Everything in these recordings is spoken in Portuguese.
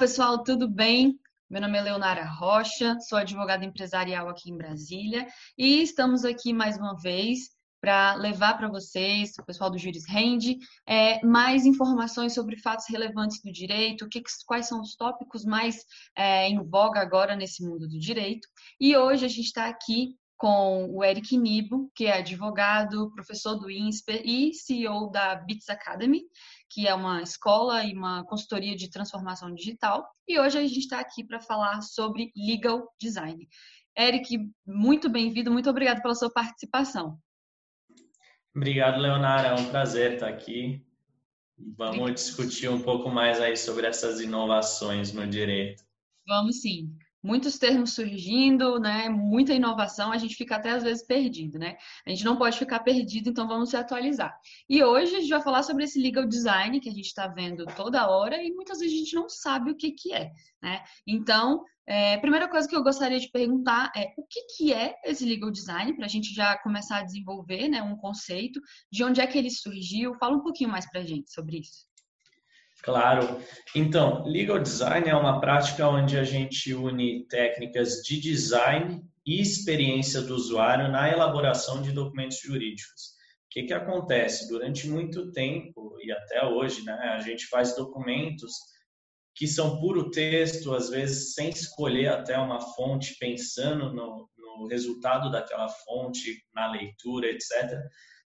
pessoal, tudo bem? Meu nome é Leonara Rocha, sou advogada empresarial aqui em Brasília e estamos aqui mais uma vez para levar para vocês, o pessoal do Juris Rende, é, mais informações sobre fatos relevantes do direito, que, quais são os tópicos mais é, em voga agora nesse mundo do direito. E hoje a gente está aqui com o Eric Nibo, que é advogado, professor do INSPER e CEO da Bits Academy, que é uma escola e uma consultoria de transformação digital. E hoje a gente está aqui para falar sobre legal design. Eric, muito bem-vindo, muito obrigado pela sua participação. Obrigado, Leonara. É um prazer estar aqui. Vamos Obrigada. discutir um pouco mais aí sobre essas inovações no direito. Vamos sim muitos termos surgindo, né? Muita inovação, a gente fica até às vezes perdido, né? A gente não pode ficar perdido, então vamos se atualizar. E hoje a gente vai falar sobre esse legal design que a gente está vendo toda hora e muitas vezes a gente não sabe o que, que é, né? Então, é, primeira coisa que eu gostaria de perguntar é o que, que é esse legal design, para a gente já começar a desenvolver né, um conceito, de onde é que ele surgiu, fala um pouquinho mais para a gente sobre isso. Claro. Então, legal design é uma prática onde a gente une técnicas de design e experiência do usuário na elaboração de documentos jurídicos. O que, que acontece? Durante muito tempo, e até hoje, né, a gente faz documentos que são puro texto, às vezes sem escolher até uma fonte, pensando no, no resultado daquela fonte, na leitura, etc.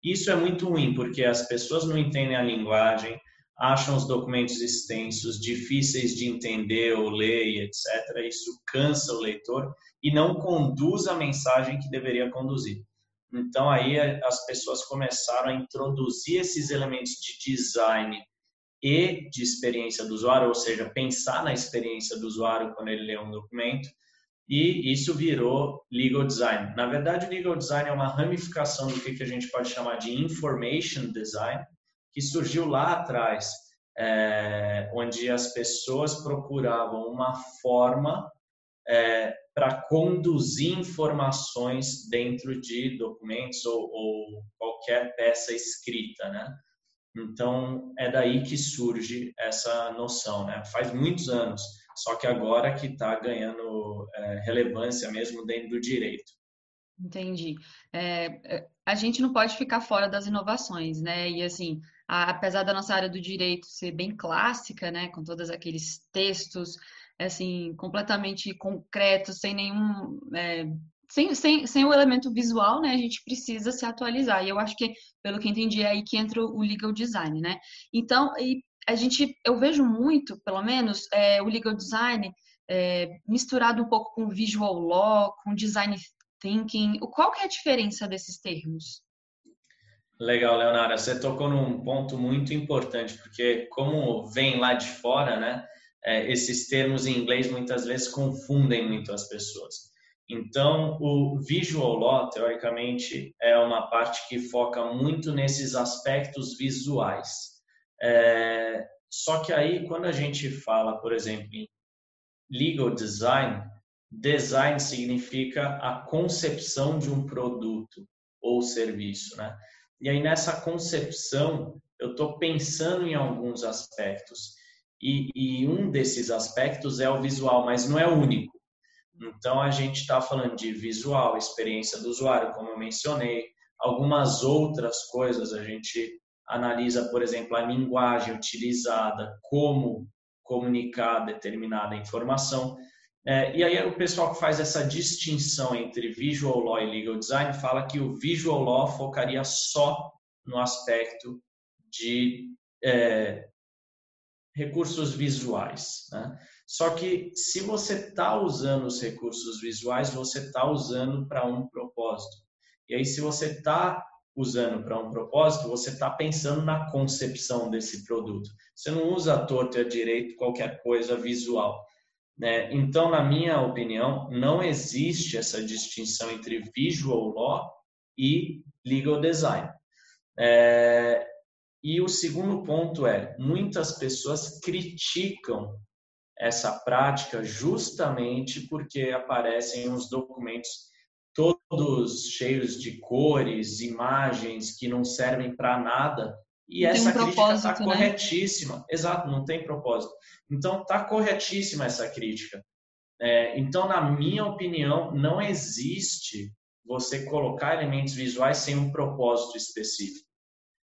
Isso é muito ruim, porque as pessoas não entendem a linguagem, acham os documentos extensos difíceis de entender ou ler, etc. Isso cansa o leitor e não conduz a mensagem que deveria conduzir. Então aí as pessoas começaram a introduzir esses elementos de design e de experiência do usuário, ou seja, pensar na experiência do usuário quando ele lê um documento, e isso virou legal design. Na verdade, legal design é uma ramificação do que a gente pode chamar de information design, que surgiu lá atrás, é, onde as pessoas procuravam uma forma é, para conduzir informações dentro de documentos ou, ou, qualquer peça escrita, né? Então é daí que surge essa noção, né? Faz muitos anos, só que agora que está ganhando é, relevância mesmo dentro do direito. Entendi. É, é, a gente não pode ficar fora das inovações, né? E assim, apesar da nossa área do direito ser bem clássica, né, com todos aqueles textos assim completamente concretos, sem nenhum é, sem, sem, sem o elemento visual, né, a gente precisa se atualizar. E eu acho que, pelo que entendi, é aí que entra o legal design, né? Então, a gente, eu vejo muito, pelo menos, é, o legal design é, misturado um pouco com visual law, com design thinking. Qual que é a diferença desses termos? Legal, Leonara. Você tocou num ponto muito importante, porque como vem lá de fora, né, é, esses termos em inglês muitas vezes confundem muito as pessoas. Então, o visual law, teoricamente, é uma parte que foca muito nesses aspectos visuais. É, só que aí, quando a gente fala, por exemplo, em legal design, design significa a concepção de um produto ou serviço, né? E aí nessa concepção eu estou pensando em alguns aspectos e, e, um desses aspectos é o visual, mas não é o único. Então a gente está falando de visual, experiência do usuário, como eu mencionei, algumas outras coisas a gente analisa, por exemplo, a linguagem utilizada, como comunicar determinada informação. É, e aí o pessoal que faz essa distinção entre visual law e legal design fala que o visual law focaria só no aspecto de é, recursos visuais. Né? Só que se você está usando os recursos visuais, você está usando para um propósito. E aí se você está usando para um propósito, você está pensando na concepção desse produto. Você não usa a torto e a direito qualquer coisa visual. Né? Então, na minha opinião, não existe essa distinção entre visual law e legal design. É, e o segundo ponto é: muitas pessoas criticam essa prática justamente porque aparecem uns documentos todos cheios de cores, imagens que não servem para nada E não essa um crítica está né? corretíssima. Exato, não tem propósito. Então, está corretíssima essa crítica. É, então, na minha opinião, não existe você colocar elementos visuais sem um propósito específico.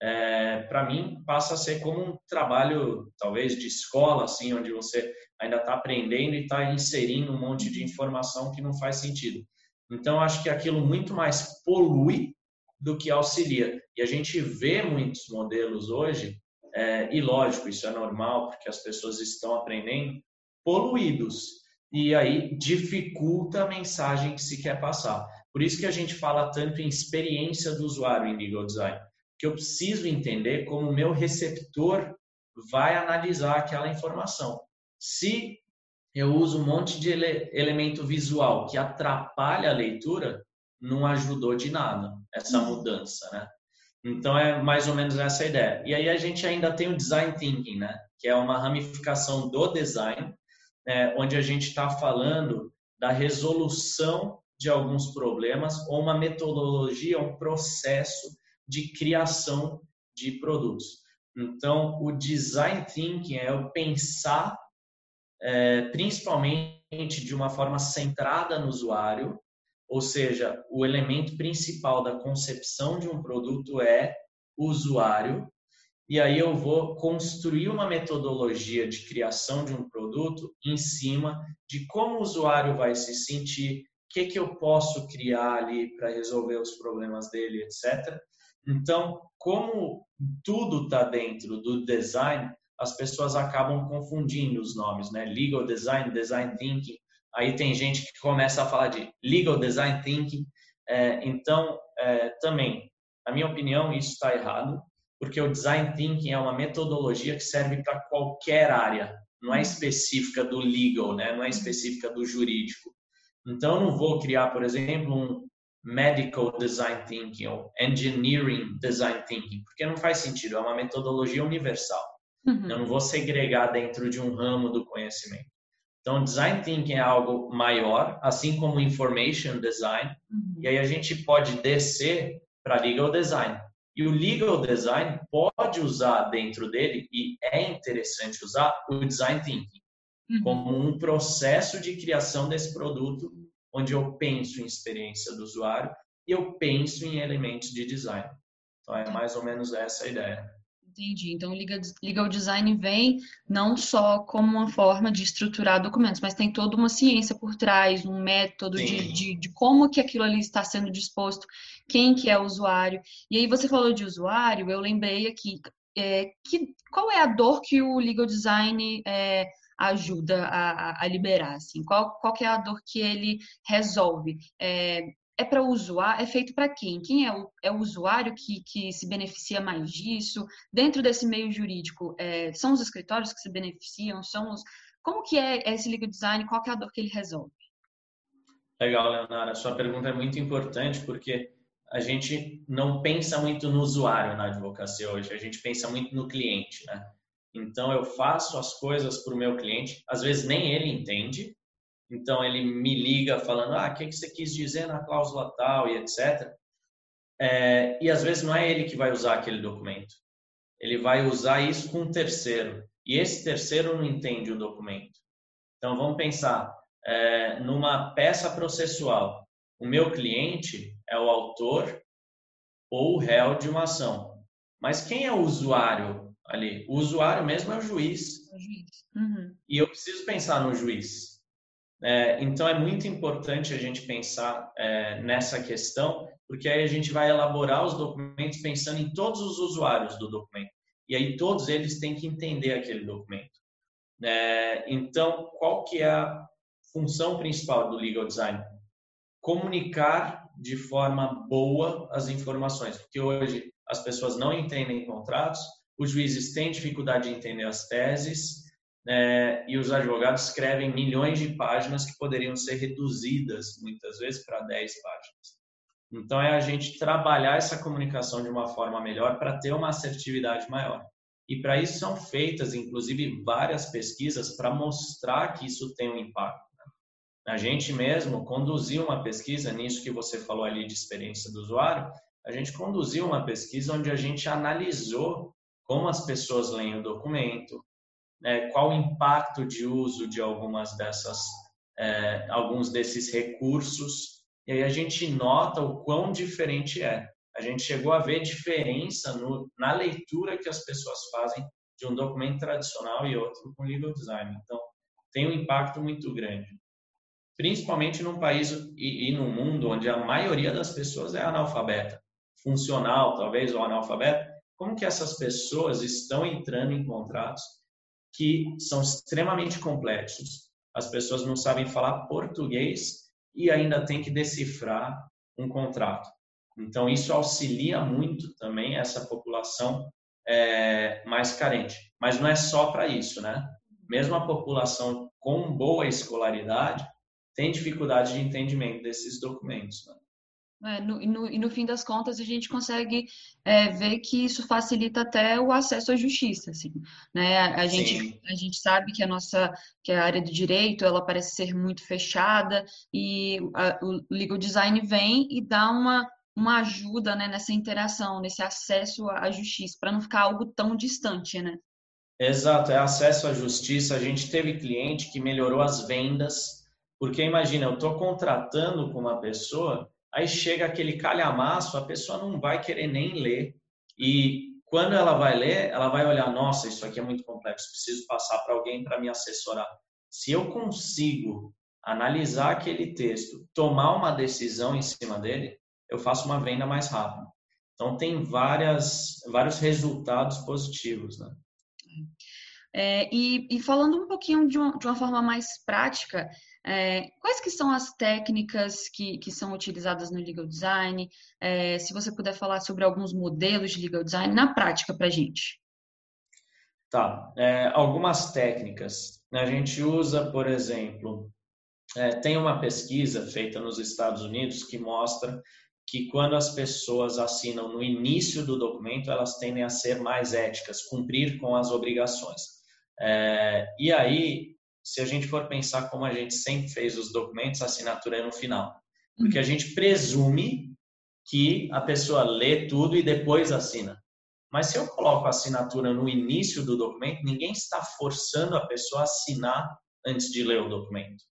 É, Para mim, passa a ser como um trabalho, talvez, de escola, assim, onde você ainda está aprendendo e está inserindo um monte de informação que não faz sentido. Então, acho que aquilo muito mais polui do que auxilia. E a gente vê muitos modelos hoje, é, e lógico, isso é normal, porque as pessoas estão aprendendo, poluídos. E aí dificulta a mensagem que se quer passar. Por isso que a gente fala tanto em experiência do usuário em legal design, que eu preciso entender como o meu receptor vai analisar aquela informação. Se eu uso um monte de ele elemento visual que atrapalha a leitura, não ajudou de nada essa uhum. mudança, né? Então é mais ou menos essa a ideia. E aí a gente ainda tem o design thinking, né? Que é uma ramificação do design, né? onde a gente está falando da resolução de alguns problemas ou uma metodologia, um processo de criação de produtos. Então, o design thinking é o pensar, é, principalmente de uma forma centrada no usuário, ou seja, o elemento principal da concepção de um produto é o usuário, e aí eu vou construir uma metodologia de criação de um produto em cima de como o usuário vai se sentir, o que, que eu posso criar ali para resolver os problemas dele, etc. Então, como tudo está dentro do design, as pessoas acabam confundindo os nomes, né? Legal design, design thinking. Aí tem gente que começa a falar de legal design thinking. É, então, é, também, na minha opinião, isso está errado, porque o design thinking é uma metodologia que serve para qualquer área, não é específica do legal, né? não é específica do jurídico. Então, eu não vou criar, por exemplo, um medical design thinking ou engineering design thinking, porque não faz sentido, é uma metodologia universal. Uhum. Eu não vou segregar dentro de um ramo do conhecimento. Então, design thinking é algo maior, assim como information design, uhum. e aí a gente pode descer para legal design. E o legal design pode usar dentro dele, e é interessante usar, o design thinking uhum. como um processo de criação desse produto, onde eu penso em experiência do usuário e eu penso em elementos de design. Então, é mais ou menos essa a ideia. Entendi. Então, legal design vem não só como uma forma de estruturar documentos, mas tem toda uma ciência por trás, um método de, de, de, como que aquilo ali está sendo disposto, quem que é o usuário. E aí você falou de usuário, eu lembrei aqui é, que qual é a dor que o legal design é, ajuda a, a, liberar, assim? Qual, qual é a dor que ele resolve? É, é para o usuário, é feito para quem? Quem é o, é o usuário que, que se beneficia mais disso? Dentro desse meio jurídico, é, são os escritórios que se beneficiam? São os, como que é esse legal design? Qual é a dor que ele resolve? Legal, Leonara. Sua pergunta é muito importante porque a gente não pensa muito no usuário na advocacia hoje, a gente pensa muito no cliente, né? Então eu faço as coisas para o meu cliente, às vezes nem ele entende, então ele me liga falando, ah, o que, que você quis dizer na cláusula tal e etc. É, e às vezes não é ele que vai usar aquele documento. Ele vai usar isso com um terceiro. E esse terceiro não entende o documento. Então vamos pensar é, numa peça processual. O meu cliente é o autor ou o réu de uma ação. Mas quem é o usuário ali? O usuário mesmo é o juiz. O juiz. Uhum. E eu preciso pensar no juiz. É, então, é muito importante a gente pensar é, nessa questão, porque aí a gente vai elaborar os documentos pensando em todos os usuários do documento. E aí todos eles têm que entender aquele documento. É, então, qual que é a função principal do legal design? Comunicar de forma boa as informações, porque hoje as pessoas não entendem contratos, os juízes têm dificuldade de entender as teses, é, e os advogados escrevem milhões de páginas que poderiam ser reduzidas, muitas vezes, para 10 páginas. Então, é a gente trabalhar essa comunicação de uma forma melhor para ter uma assertividade maior. E para isso são feitas, inclusive, várias pesquisas para mostrar que isso tem um impacto. Né? A gente mesmo conduziu uma pesquisa, nisso que você falou ali de experiência do usuário, a gente conduziu uma pesquisa onde a gente analisou como as pessoas leem o documento, né, qual o impacto de uso de algumas dessas, é, alguns desses recursos, e aí a gente nota o quão diferente é. A gente chegou a ver diferença no, na leitura que as pessoas fazem de um documento tradicional e outro com legal design. Então, tem um impacto muito grande. Principalmente num país e, e no mundo onde a maioria das pessoas é analfabeta, funcional talvez ou analfabeta. Como que essas pessoas estão entrando em contratos que são extremamente complexos? As pessoas não sabem falar português e ainda tem que decifrar um contrato. Então, isso auxilia muito também essa população é, mais carente. Mas não é só para isso, né? Mesmo a população com boa escolaridade tem dificuldade de entendimento desses documentos. Né? É, no, e, no, e, no, fim das contas, a gente consegue é, ver que isso facilita até o acesso à justiça. Assim, né? a, gente, a gente sabe que a nossa que a área do direito ela parece ser muito fechada e a, o legal design vem e dá uma, uma ajuda né, nessa interação, nesse acesso à justiça, para não ficar algo tão distante, né? Exato, é acesso à justiça. A gente teve cliente que melhorou as vendas, porque imagina, eu estou contratando com uma pessoa, aí chega aquele calhamaço, a pessoa não vai querer nem ler. E quando ela vai ler, ela vai olhar, nossa, isso aqui é muito complexo, preciso passar para alguém para me assessorar. Se eu consigo analisar aquele texto, tomar uma decisão em cima dele, eu faço uma venda mais rápida. Então, tem várias, vários resultados positivos. Né? É, e, e, falando um pouquinho de uma, de uma forma mais prática, é, quais que são as técnicas que, que são utilizadas no legal design? É, se você puder falar sobre alguns modelos de legal design na prática para a gente. Tá, é, algumas técnicas. A gente usa, por exemplo, é, tem uma pesquisa feita nos Estados Unidos que mostra que quando as pessoas assinam no início do documento, elas tendem a ser mais éticas, cumprir com as obrigações. É, e aí, se a gente for pensar como a gente sempre fez os documentos, a assinatura é no final. Porque a gente presume que a pessoa lê tudo e depois assina. Mas se eu coloco a assinatura no início do documento, ninguém está forçando a pessoa a assinar antes de ler o documento.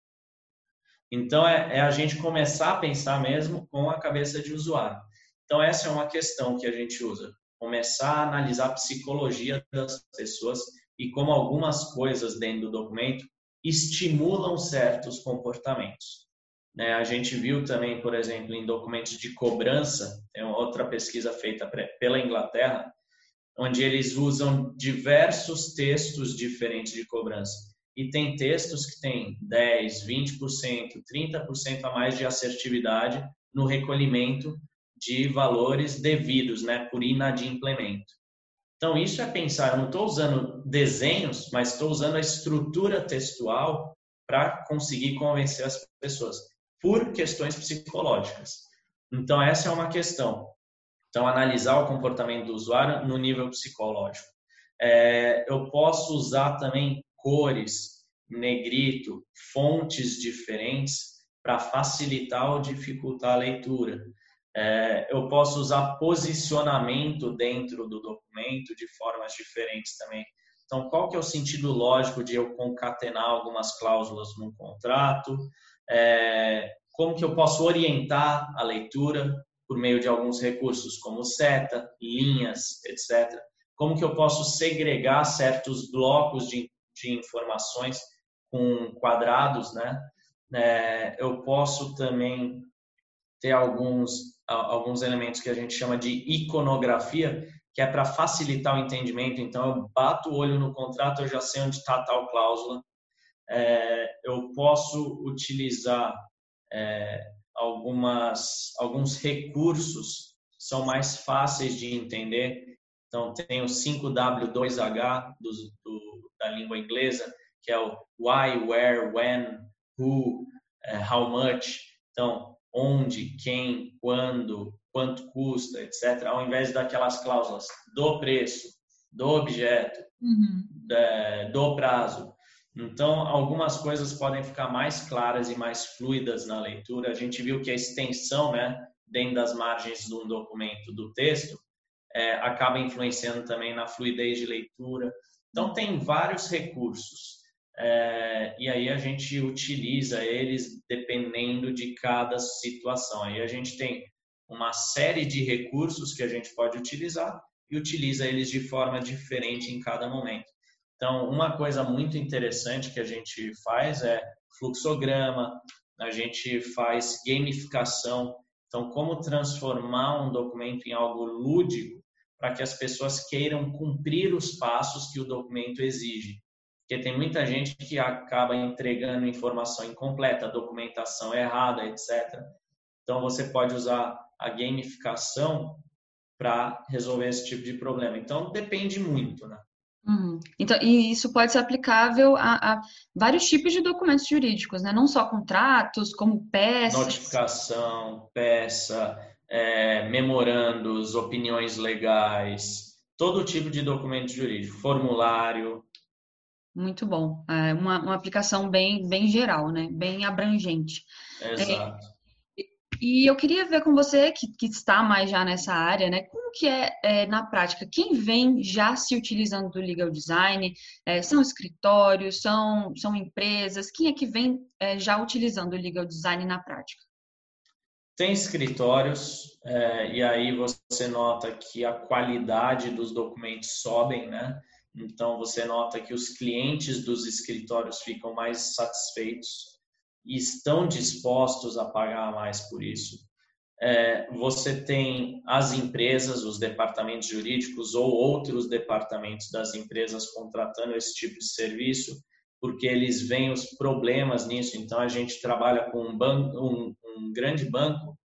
Então, é, é, a gente começar a pensar mesmo com a cabeça de usuário. Então, essa é uma questão que a gente usa. Começar a analisar a psicologia das pessoas e como algumas coisas dentro do documento estimulam certos comportamentos. Né? A gente viu também, por exemplo, em documentos de cobrança, tem outra pesquisa feita pela Inglaterra, onde eles usam diversos textos diferentes de cobrança e tem textos que têm 10, 20%, 30% a mais de assertividade no recolhimento de valores devidos, né, por inadimplemento. Então, isso é pensar, eu não estou usando desenhos, mas estou usando a estrutura textual para conseguir convencer as pessoas, por questões psicológicas. Então, essa é uma questão. Então, analisar o comportamento do usuário no nível psicológico. É, eu posso usar também cores, negrito, fontes diferentes para facilitar ou dificultar a leitura. É, eu posso usar posicionamento dentro do documento de formas diferentes também. Então, qual que é o sentido lógico de eu concatenar algumas cláusulas num contrato? É, como que eu posso orientar a leitura por meio de alguns recursos, como seta, linhas, etc. Como que eu posso segregar certos blocos de de informações com quadrados, né? É, eu posso também ter alguns alguns elementos que a gente chama de iconografia, que é para facilitar o entendimento. Então, eu bato o olho no contrato, eu já sei onde está tal cláusula. É, eu posso utilizar é, algumas alguns recursos são mais fáceis de entender. Então, tem o 5W2H do, do da língua inglesa, que é o why, where, when, who, uh, how much. Então, onde, quem, quando, quanto custa, etc. Ao invés daquelas cláusulas do preço, do objeto, uhum. da, do prazo. Então, algumas coisas podem ficar mais claras e mais fluidas na leitura. A gente viu que a extensão, né, dentro das margens de um documento do texto, é, acaba influenciando também na fluidez de leitura. Então, tem vários recursos. É, e aí a gente utiliza eles dependendo de cada situação. Aí a gente tem uma série de recursos que a gente pode utilizar e utiliza eles de forma diferente em cada momento. Então, uma coisa muito interessante que a gente faz é fluxograma, a gente faz gamificação. Então, como transformar um documento em algo lúdico para que as pessoas queiram cumprir os passos que o documento exige. Porque tem muita gente que acaba entregando informação incompleta, documentação errada, etc. Então, você pode usar a gamificação para resolver esse tipo de problema. Então, depende muito, né? Uhum. Então, e isso pode ser aplicável a, a, vários tipos de documentos jurídicos, né? Não só contratos, como peças. Notificação, peça, é, memorandos, opiniões legais, todo tipo de documento jurídico, formulário. Muito bom. É uma, uma aplicação bem, bem geral, né? Bem abrangente. Exato. É, e eu queria ver com você, que, que está mais já nessa área, né? Como que é, é na prática? Quem vem já se utilizando do legal design? É, são escritórios, são, são empresas? Quem é que vem é, já utilizando o legal design na prática? Tem escritórios, é, e aí você nota que a qualidade dos documentos sobem, né? Então você nota que os clientes dos escritórios ficam mais satisfeitos e estão dispostos a pagar mais por isso. É, você tem as empresas, os departamentos jurídicos ou outros departamentos das empresas contratando esse tipo de serviço, porque eles veem os problemas nisso. Então, a gente trabalha com um, banco, um, um grande banco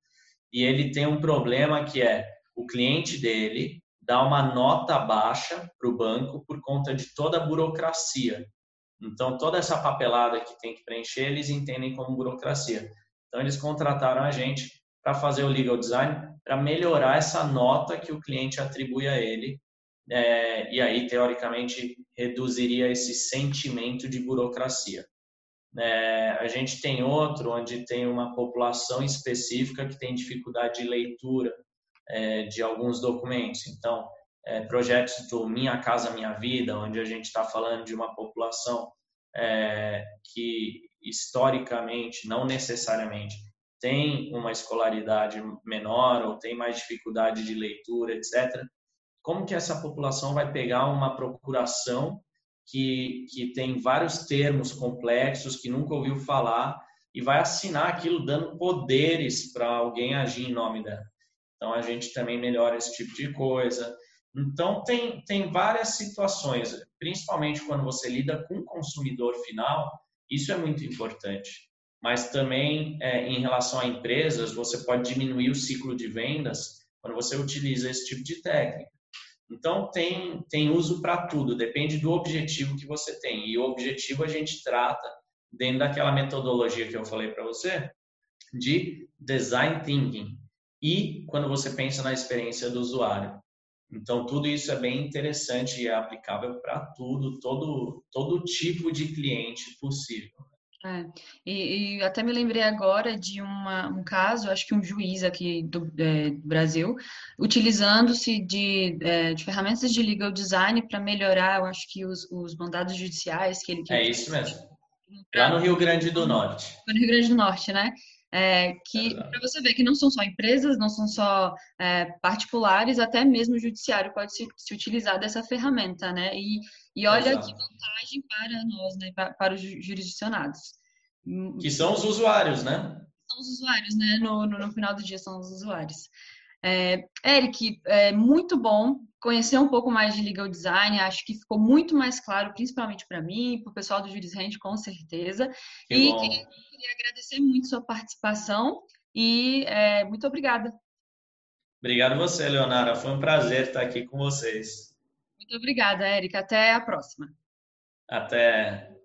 e ele tem um problema que é o cliente dele dá uma nota baixa para o banco por conta de toda a burocracia. Então, toda essa papelada que tem que preencher, eles entendem como burocracia. Então, eles contrataram a gente para fazer o legal design, para melhorar essa nota que o cliente atribui a ele. É, e aí, teoricamente, reduziria esse sentimento de burocracia. É, a gente tem outro onde tem uma população específica que tem dificuldade de leitura é, de alguns documentos. Então, é, projetos do Minha Casa Minha Vida, onde a gente está falando de uma população é, que historicamente, não necessariamente, tem uma escolaridade menor ou tem mais dificuldade de leitura, etc. Como que essa população vai pegar uma procuração que, que tem vários termos complexos, que nunca ouviu falar, e vai assinar aquilo dando poderes para alguém agir em nome dela? Então, a gente também melhora esse tipo de coisa. Então, tem, tem várias situações, principalmente quando você lida com o consumidor final, isso é muito importante. Mas também, é, em relação a empresas, você pode diminuir o ciclo de vendas quando você utiliza esse tipo de técnica. Então, tem, tem uso para tudo, depende do objetivo que você tem. E o objetivo a gente trata dentro daquela metodologia que eu falei para você, de design thinking. E quando você pensa na experiência do usuário. Então, tudo isso é bem interessante e é aplicável para tudo, todo, todo tipo de cliente possível. É, e, e, até me lembrei agora de uma, um caso, acho que um juiz aqui do, é, do Brasil, utilizando-se de, é, de ferramentas de legal design para melhorar, eu acho que os, os mandados judiciais que ele... Que é isso mesmo. Lá no Rio Grande do Norte. No Rio Grande do Norte, né? É, que para você ver que não são só empresas, não são só é, particulares, até mesmo o judiciário pode se, se utilizar dessa ferramenta, né? E, e olha Exato. que vantagem para nós, né? Para, para, os jurisdicionados. Que são os usuários, né? São os usuários, né? No, no, no final do dia são os usuários. É, Eric, é muito bom conhecer um pouco mais de legal design. Acho que ficou muito mais claro, principalmente para mim, para o pessoal do Juris Rende, com certeza. Que e bom. queria, queria, agradecer muito sua participação e é, muito obrigada. Obrigado você, Leonara. Foi um prazer estar aqui com vocês. Muito obrigada, Eric. Até a próxima. Até.